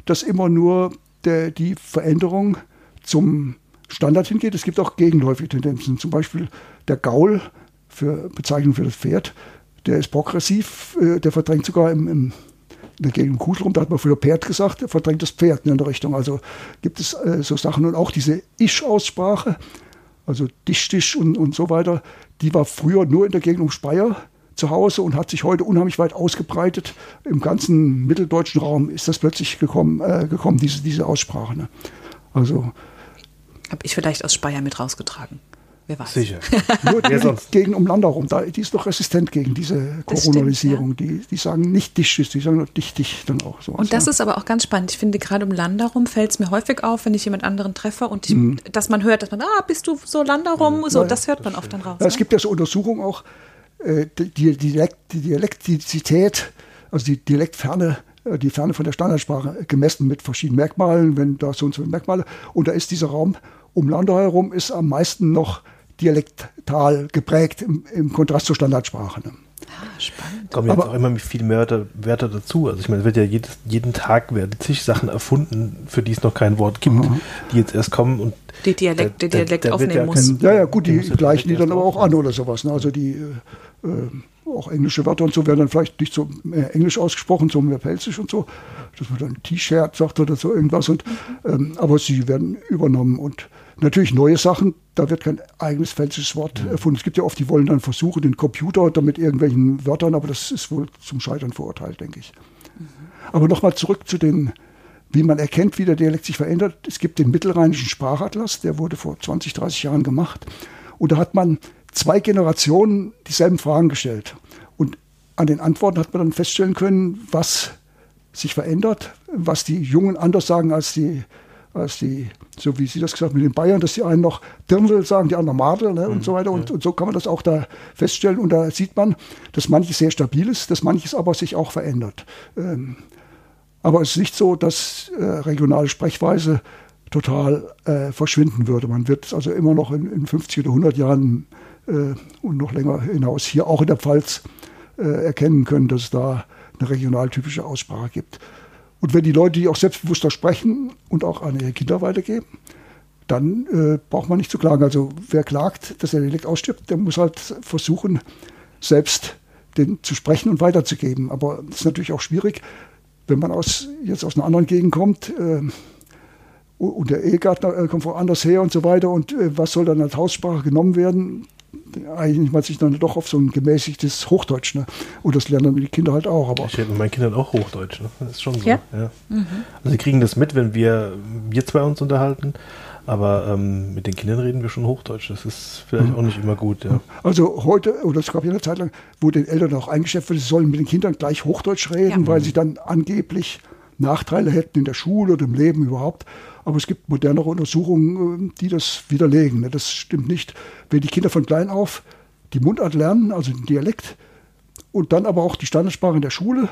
Speaker 3: dass immer nur der, die Veränderung zum Standard hingeht. Es gibt auch gegenläufige Tendenzen. Zum Beispiel der Gaul für Bezeichnung für das Pferd der ist progressiv, äh, der verdrängt sogar im, im in der Gegend Kudrum, da hat man früher Pferd gesagt, der verdrängt das Pferd in der Richtung. Also gibt es äh, so Sachen und auch diese Ich-Aussprache, also Dichtisch und, und so weiter, die war früher nur in der Gegend um Speyer zu Hause und hat sich heute unheimlich weit ausgebreitet. Im ganzen mitteldeutschen Raum ist das plötzlich gekommen, äh, gekommen diese, diese Aussprache. Ne? Also
Speaker 1: habe ich vielleicht aus Speyer mit rausgetragen. Wer weiß.
Speaker 2: Sicher.
Speaker 3: Nur die sonst? Gegend um Landau rum, da, die ist doch resistent gegen diese Koronalisierung. Ja. Die, die sagen nicht dicht, die sagen nur dichtig dann auch.
Speaker 1: Sowas, und das ja. ist aber auch ganz spannend. Ich finde, gerade um Landau rum fällt es mir häufig auf, wenn ich jemand anderen treffe und ich, mhm. dass man hört, dass man, ah, bist du so Landau rum? So, das hört man oft dann raus.
Speaker 3: Ja, es gibt ja so Untersuchungen auch, äh, die, die, Dialekt, die Dialektizität, also die Dialektferne äh, die Ferne von der Standardsprache gemessen mit verschiedenen Merkmalen, wenn da so und so Merkmale. Und da ist dieser Raum um Landau herum ist am meisten noch dialektal geprägt im, im Kontrast zur Standardsprache. Ne?
Speaker 2: Ah, spannend. Kommen jetzt Aber, auch immer viel mehr Wörter, dazu. Also ich meine, es wird ja jedes, jeden Tag werden zig Sachen erfunden, für die es noch kein Wort gibt, mhm. die jetzt erst kommen und
Speaker 1: die Dialekt, der, der Dialekt der, aufnehmen ja muss.
Speaker 3: ja, ja, gut, die gleichen die dann aber auch an oder sowas. Ne? Also die äh, äh auch englische Wörter und so werden dann vielleicht nicht so mehr englisch ausgesprochen, so mehr pelzig und so, dass man dann T-Shirt sagt oder so irgendwas. Und, mhm. ähm, aber sie werden übernommen und Natürlich neue Sachen, da wird kein eigenes pfälzisches Wort mhm. erfunden. Es gibt ja oft, die wollen dann versuchen, den Computer damit irgendwelchen Wörtern, aber das ist wohl zum Scheitern verurteilt, denke ich. Mhm. Aber nochmal zurück zu den, wie man erkennt, wie der Dialekt sich verändert. Es gibt den Mittelrheinischen Sprachatlas, der wurde vor 20, 30 Jahren gemacht. Und da hat man zwei Generationen dieselben Fragen gestellt. Und an den Antworten hat man dann feststellen können, was sich verändert, was die Jungen anders sagen als die als die, so wie Sie das gesagt haben, mit den Bayern, dass die einen noch Dirndl sagen, die anderen Madel ne, und mhm, so weiter. Und, und, so kann man das auch da feststellen. Und da sieht man, dass manches sehr stabil ist, dass manches aber sich auch verändert. Ähm, aber es ist nicht so, dass äh, regionale Sprechweise total äh, verschwinden würde. Man wird also immer noch in, in 50 oder 100 Jahren äh, und noch länger hinaus hier auch in der Pfalz äh, erkennen können, dass es da eine regionaltypische Aussprache gibt. Und wenn die Leute die auch selbstbewusster sprechen und auch an ihre Kinder weitergeben, dann äh, braucht man nicht zu klagen. Also wer klagt, dass der Dialekt ausstirbt, der muss halt versuchen, selbst den zu sprechen und weiterzugeben. Aber es ist natürlich auch schwierig, wenn man aus, jetzt aus einer anderen Gegend kommt äh, und der Ehegattner äh, kommt woanders her und so weiter und äh, was soll dann als Haussprache genommen werden? Eigentlich man sich dann doch auf so ein gemäßigtes Hochdeutsch. Ne? Und das lernen dann die Kinder halt auch. Aber
Speaker 2: ich rede mit meinen Kindern auch Hochdeutsch. Ne? Das ist schon so. Ja? ja. Mhm. Also sie kriegen das mit, wenn wir, wir zwei uns unterhalten. Aber ähm, mit den Kindern reden wir schon Hochdeutsch. Das ist vielleicht mhm. auch nicht immer gut. Ja.
Speaker 3: Also heute, oder es gab ja eine Zeit lang, wo den Eltern auch eingeschäft wurde, sie sollen mit den Kindern gleich Hochdeutsch reden, ja. weil sie dann angeblich Nachteile hätten in der Schule oder im Leben überhaupt. Aber es gibt modernere Untersuchungen, äh, die das widerlegen. Ne? Das stimmt nicht. Wenn die Kinder von klein auf die Mundart lernen, also den Dialekt, und dann aber auch die Standardsprache in der Schule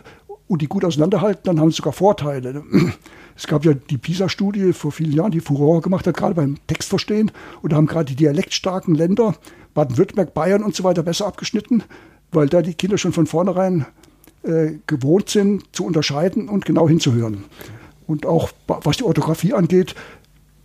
Speaker 3: und die gut auseinanderhalten, dann haben sie sogar Vorteile. Ne? Es gab ja die PISA-Studie vor vielen Jahren, die Furore gemacht hat, gerade beim Textverstehen. Und da haben gerade die dialektstarken Länder, Baden-Württemberg, Bayern und so weiter, besser abgeschnitten, weil da die Kinder schon von vornherein äh, gewohnt sind, zu unterscheiden und genau hinzuhören. Und auch was die Orthographie angeht,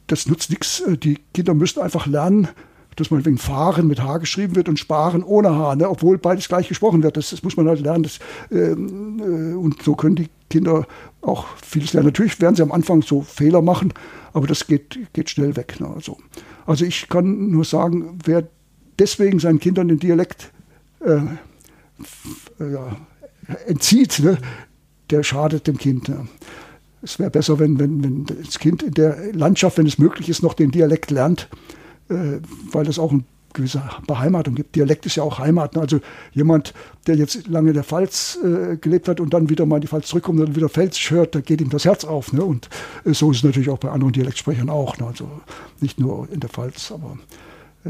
Speaker 3: das nutzt nichts. Äh, die Kinder müssen einfach lernen, dass man wegen Fahren mit H geschrieben wird und Sparen ohne H, ne? obwohl beides gleich gesprochen wird. Das, das muss man halt lernen. Das, ähm, äh, und so können die Kinder auch vieles lernen. Natürlich werden sie am Anfang so Fehler machen, aber das geht, geht schnell weg. Ne? Also, also ich kann nur sagen, wer deswegen seinen Kindern den Dialekt äh, ja, entzieht, ne? der schadet dem Kind. Ne? Es wäre besser, wenn, wenn, wenn das Kind in der Landschaft, wenn es möglich ist, noch den Dialekt lernt äh, weil es auch eine gewisse Beheimatung gibt. Dialekt ist ja auch Heimat. Ne? Also jemand, der jetzt lange in der Pfalz äh, gelebt hat und dann wieder mal in die Pfalz zurückkommt und dann wieder Pfälzisch hört, da geht ihm das Herz auf. Ne? Und äh, so ist es natürlich auch bei anderen Dialektsprechern auch. Ne? Also nicht nur in der Pfalz, aber äh,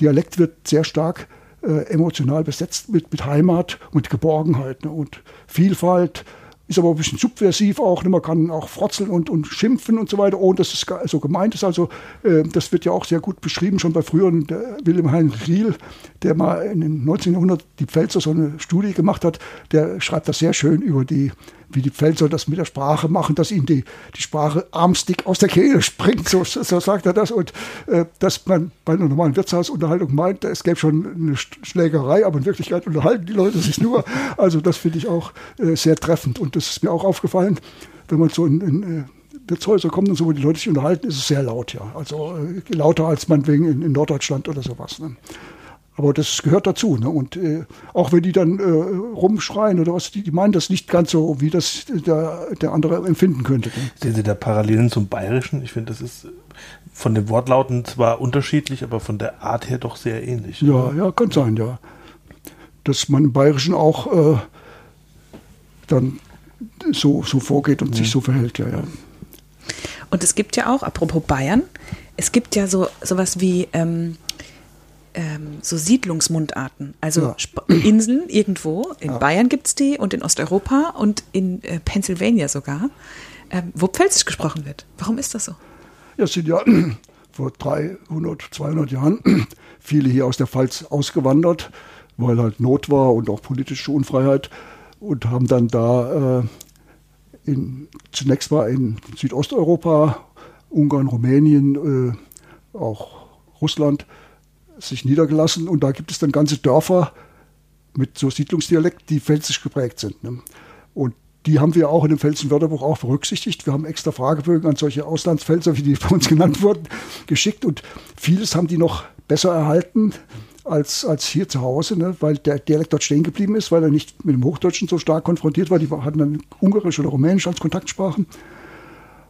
Speaker 3: Dialekt wird sehr stark äh, emotional besetzt mit, mit Heimat und Geborgenheit ne? und Vielfalt ist aber ein bisschen subversiv auch. Ne? Man kann auch frotzeln und, und schimpfen und so weiter, ohne dass es so gemeint ist. Also äh, das wird ja auch sehr gut beschrieben, schon bei früheren Wilhelm Heinrich Riel, der mal in den 1900 die Pfälzer so eine Studie gemacht hat, der schreibt das sehr schön über die wie die Pfälzer das mit der Sprache machen, dass ihnen die, die Sprache armstick aus der Kehle springt, so, so sagt er das. Und äh, dass man bei einer normalen Wirtshausunterhaltung meint, es gäbe schon eine Schlägerei, aber in Wirklichkeit unterhalten die Leute sich nur. Also das finde ich auch äh, sehr treffend. Und das ist mir auch aufgefallen, wenn man so in, in äh, Wirtshäuser kommt und so, wo die Leute sich unterhalten, ist es sehr laut, ja. Also äh, lauter als man wegen in, in Norddeutschland oder sowas. Ne? Aber das gehört dazu. Ne? Und äh, auch wenn die dann äh, rumschreien oder was, die, die, meinen das nicht ganz so, wie das der, der andere empfinden könnte. Ne?
Speaker 2: Sehen Sie da Parallelen zum Bayerischen? Ich finde, das ist von den Wortlauten zwar unterschiedlich, aber von der Art her doch sehr ähnlich.
Speaker 3: Ja, oder? ja, kann sein, ja. Dass man im Bayerischen auch äh, dann so, so vorgeht und ja. sich so verhält, ja, ja.
Speaker 1: Und es gibt ja auch, apropos Bayern, es gibt ja so sowas wie ähm, ähm, so Siedlungsmundarten, also ja. Inseln irgendwo. In ja. Bayern gibt es die und in Osteuropa und in äh, Pennsylvania sogar, ähm, wo Pfälzisch gesprochen wird. Warum ist das so?
Speaker 3: Ja, es sind ja vor 300, 200 Jahren viele hier aus der Pfalz ausgewandert, weil halt Not war und auch politische Unfreiheit und haben dann da äh, in, zunächst mal in Südosteuropa, Ungarn, Rumänien, äh, auch Russland, sich niedergelassen und da gibt es dann ganze Dörfer mit so Siedlungsdialekt, die pfälzisch geprägt sind. Ne? Und die haben wir auch in dem Pfälzischen Wörterbuch auch berücksichtigt. Wir haben extra Fragebögen an solche Auslandspfälzer, wie die bei uns genannt wurden, geschickt und vieles haben die noch besser erhalten als, als hier zu Hause, ne? weil der Dialekt dort stehen geblieben ist, weil er nicht mit dem Hochdeutschen so stark konfrontiert war. Die hatten dann Ungarisch oder Rumänisch als Kontaktsprachen.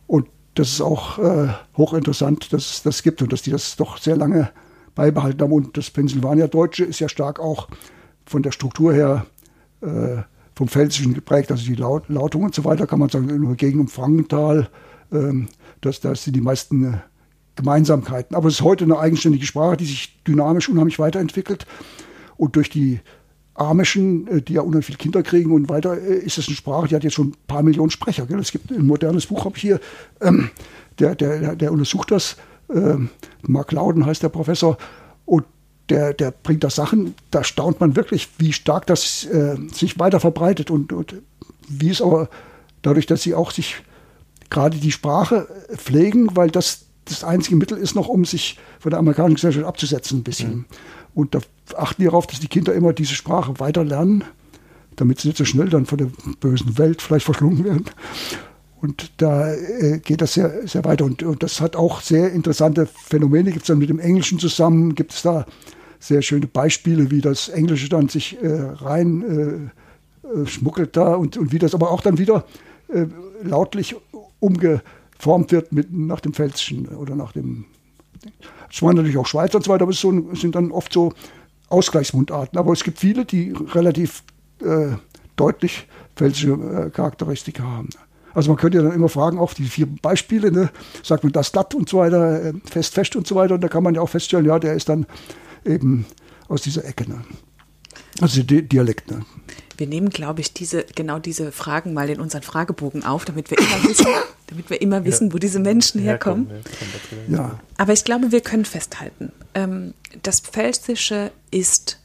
Speaker 3: Und das ist auch äh, hochinteressant, dass es das gibt und dass die das doch sehr lange beibehalten haben. Und das Pennsylvania-Deutsche ist ja stark auch von der Struktur her äh, vom Pfälzischen geprägt, also die Laut Lautung und so weiter, kann man sagen, nur gegen um Frankenthal, ähm, das, das sind die meisten äh, Gemeinsamkeiten. Aber es ist heute eine eigenständige Sprache, die sich dynamisch unheimlich weiterentwickelt. Und durch die Amischen, äh, die ja unheimlich viele Kinder kriegen und weiter, äh, ist es eine Sprache, die hat jetzt schon ein paar Millionen Sprecher. Gell? Es gibt ein modernes Buch, habe ich hier, ähm, der, der, der untersucht das Mark Lauden heißt der Professor, und der, der bringt da Sachen, da staunt man wirklich, wie stark das äh, sich weiter verbreitet und, und wie es aber dadurch, dass sie auch sich gerade die Sprache pflegen, weil das das einzige Mittel ist noch, um sich von der amerikanischen Gesellschaft abzusetzen ein bisschen. Mhm. Und da achten die darauf, dass die Kinder immer diese Sprache weiter lernen, damit sie nicht so schnell dann von der bösen Welt vielleicht verschlungen werden. Und da äh, geht das sehr, sehr weiter. Und, und, das hat auch sehr interessante Phänomene. Gibt es dann mit dem Englischen zusammen, gibt es da sehr schöne Beispiele, wie das Englische dann sich äh, rein äh, äh schmuggelt da und, und wie das aber auch dann wieder äh, lautlich umgeformt wird mit, nach dem Pfälzischen oder nach dem. Es waren natürlich auch Schweizer und so weiter, aber es so, sind dann oft so Ausgleichsmundarten. Aber es gibt viele, die relativ äh, deutlich pfälzische Charakteristika haben. Also man könnte ja dann immer fragen, auch die vier Beispiele, ne? sagt man das, das und so weiter, äh, fest, fest und so weiter. Und da kann man ja auch feststellen, ja, der ist dann eben aus dieser Ecke. Ne? Also die Dialekt. Ne?
Speaker 1: Wir nehmen, glaube ich, diese, genau diese Fragen mal in unseren Fragebogen auf, damit wir immer wissen, damit wir immer wissen, wo diese Menschen herkommen. Ja. Aber ich glaube, wir können festhalten, ähm, das Pfälzische ist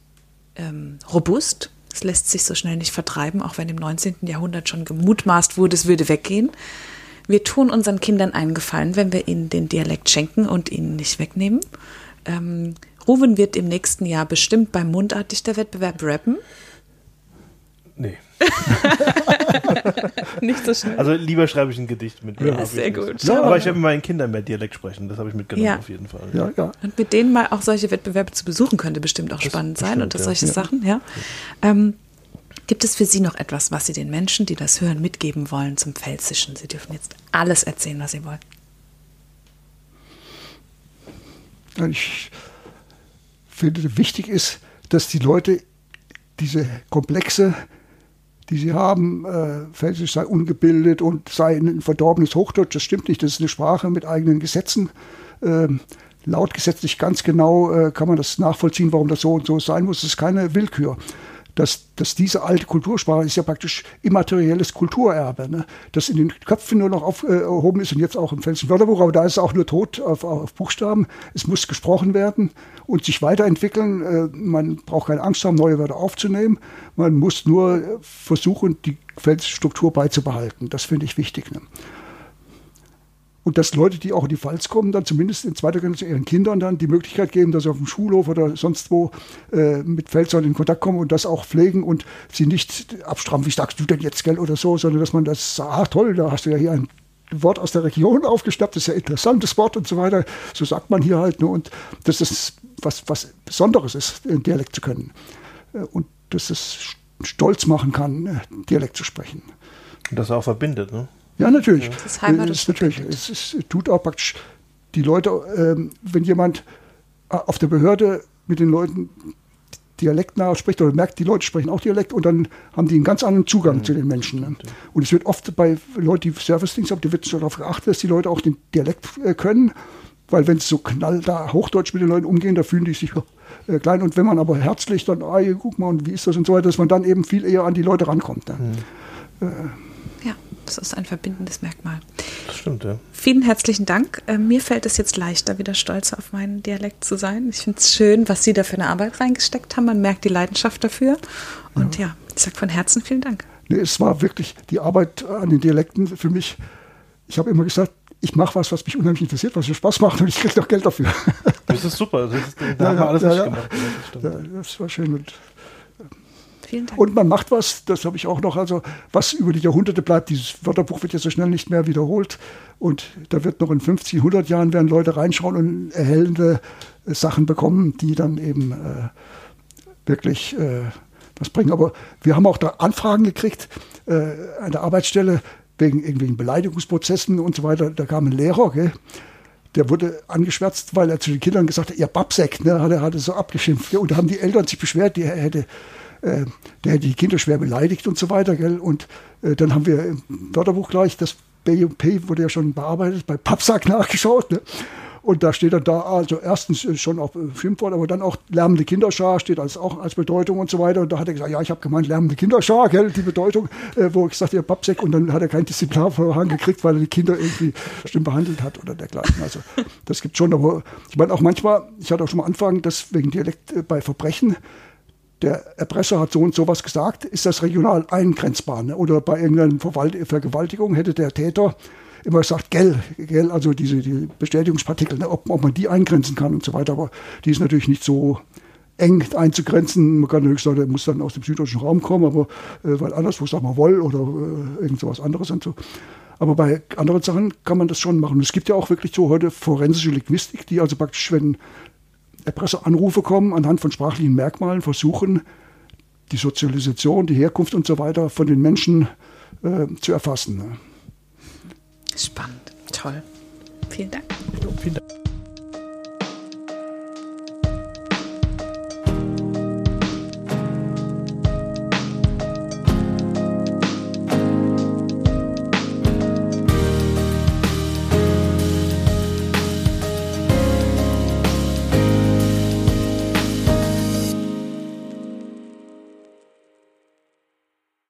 Speaker 1: ähm, robust, es lässt sich so schnell nicht vertreiben, auch wenn im 19. Jahrhundert schon gemutmaßt wurde, es würde weggehen. Wir tun unseren Kindern einen Gefallen, wenn wir ihnen den Dialekt schenken und ihn nicht wegnehmen. Ähm, Ruven wird im nächsten Jahr bestimmt beim Mundartdichterwettbewerb rappen.
Speaker 2: Nee.
Speaker 1: nicht so schnell.
Speaker 2: Also lieber schreibe ich ein Gedicht mit.
Speaker 1: Ja, sehr gut.
Speaker 2: Ja, aber ich habe mit meinen Kindern mehr Dialekt sprechen, das habe ich mitgenommen
Speaker 1: ja.
Speaker 2: auf jeden Fall.
Speaker 3: Ja, ja.
Speaker 1: Und mit denen mal auch solche Wettbewerbe zu besuchen, könnte bestimmt auch das spannend sein bestimmt, und das solche Sachen, ja. Ähm, gibt es für Sie noch etwas, was Sie den Menschen, die das hören, mitgeben wollen zum Pfälzischen? Sie dürfen jetzt alles erzählen, was Sie wollen.
Speaker 3: Ich finde, wichtig ist, dass die Leute diese komplexe die sie haben, äh, Felsisch sei ungebildet und sei ein verdorbenes Hochdeutsch. Das stimmt nicht. Das ist eine Sprache mit eigenen Gesetzen. Ähm, laut gesetzlich ganz genau äh, kann man das nachvollziehen, warum das so und so sein muss. Es ist keine Willkür dass, dass diese alte Kultursprache ist ja praktisch immaterielles Kulturerbe, ne? das in den Köpfen nur noch aufgehoben ist und jetzt auch im Pfälzischen Wörterbuch, aber da ist es auch nur tot auf, auf, Buchstaben. Es muss gesprochen werden und sich weiterentwickeln. Äh, man braucht keine Angst haben, neue Wörter aufzunehmen. Man muss nur versuchen, die pfälzische Struktur beizubehalten. Das finde ich wichtig. Ne? Und dass Leute, die auch in die Pfalz kommen, dann zumindest in zweiter Generation ihren Kindern dann die Möglichkeit geben, dass sie auf dem Schulhof oder sonst wo äh, mit Pfälzern in Kontakt kommen und das auch pflegen und sie nicht abstrampfen, wie sagst du denn jetzt, gell, oder so, sondern dass man das, ah toll, da hast du ja hier ein Wort aus der Region aufgeschnappt, das ist ja ein interessantes Wort und so weiter. So sagt man hier halt. Ne? Und dass das was, was Besonderes ist, einen Dialekt zu können. Äh, und dass es stolz machen kann, äh, Dialekt zu sprechen.
Speaker 2: Und das auch verbindet, ne?
Speaker 3: Ja, natürlich. Das Heimat ist natürlich. Es, ist, tut auch praktisch die Leute, ähm, wenn jemand äh, auf der Behörde mit den Leuten Dialekt spricht oder merkt, die Leute sprechen auch Dialekt und dann haben die einen ganz anderen Zugang mhm. zu den Menschen. Ne? Und es wird oft bei Leuten, die Service-Dings haben, da wird darauf geachtet, dass die Leute auch den Dialekt äh, können, weil wenn es so knall da Hochdeutsch mit den Leuten umgehen, da fühlen die sich äh, klein. Und wenn man aber herzlich dann, ah, guck mal, und wie ist das und so weiter, dass man dann eben viel eher an die Leute rankommt. Ne?
Speaker 1: Mhm. Äh, das ist ein verbindendes Merkmal.
Speaker 2: Das stimmt, ja.
Speaker 1: Vielen herzlichen Dank. Äh, mir fällt es jetzt leichter, wieder stolz auf meinen Dialekt zu sein. Ich finde es schön, was Sie da für eine Arbeit reingesteckt haben. Man merkt die Leidenschaft dafür. Und ja, ja ich sage von Herzen vielen Dank.
Speaker 3: Nee, es war wirklich die Arbeit an den Dialekten für mich. Ich habe immer gesagt, ich mache was, was mich unheimlich interessiert, was mir Spaß macht und ich kriege noch Geld dafür.
Speaker 2: Das ist super. Das ist, da ja, haben wir alles ja, ja. gemacht.
Speaker 3: Ja, das war schön. Und Vielen Dank. Und man macht was, das habe ich auch noch, also was über die Jahrhunderte bleibt. Dieses Wörterbuch wird ja so schnell nicht mehr wiederholt. Und da wird noch in 50, 100 Jahren werden Leute reinschauen und erhellende äh, Sachen bekommen, die dann eben äh, wirklich äh, was bringen. Aber wir haben auch da Anfragen gekriegt äh, an der Arbeitsstelle wegen irgendwelchen Beleidigungsprozessen und so weiter. Da kam ein Lehrer, gell? der wurde angeschwärzt, weil er zu den Kindern gesagt hat, ihr Babsack, ne, hat er, hat so abgeschimpft. Und da haben die Eltern sich beschwert, die, er hätte äh, der die Kinder schwer beleidigt und so weiter. Gell? Und äh, dann haben wir im Wörterbuch gleich, das B&P wurde ja schon bearbeitet, bei Pappsack nachgeschaut. Ne? Und da steht dann da, also erstens schon auch Schimpfwort, aber dann auch lärmende Kinderschar steht als, auch als Bedeutung und so weiter. Und da hat er gesagt, ja, ich habe gemeint lärmende Kinderschar, gell, die Bedeutung, äh, wo ich gesagt habe, Pappsack. Und dann hat er kein Disziplinarverfahren gekriegt, weil er die Kinder irgendwie schlimm behandelt hat oder dergleichen. Also das gibt schon, aber ich meine auch manchmal, ich hatte auch schon mal Anfragen, dass wegen Dialekt äh, bei Verbrechen der Erpresser hat so und so was gesagt, ist das regional eingrenzbar. Ne? Oder bei irgendeiner Vergewaltigung hätte der Täter immer gesagt, gell, gell, also diese die Bestätigungspartikel, ne? ob, ob, man die eingrenzen kann und so weiter. Aber die ist natürlich nicht so eng einzugrenzen. Man kann natürlich sagen, der muss dann aus dem süddeutschen Raum kommen, aber äh, weil anderswo, sag mal, Woll oder äh, irgend sowas anderes und so. Aber bei anderen Sachen kann man das schon machen. Und es gibt ja auch wirklich so heute forensische Linguistik, die also praktisch, wenn Erpresseranrufe kommen, anhand von sprachlichen Merkmalen versuchen, die Sozialisation, die Herkunft und so weiter von den Menschen äh, zu erfassen. Ne?
Speaker 1: Spannend, toll. Vielen Dank.
Speaker 2: vielen Dank.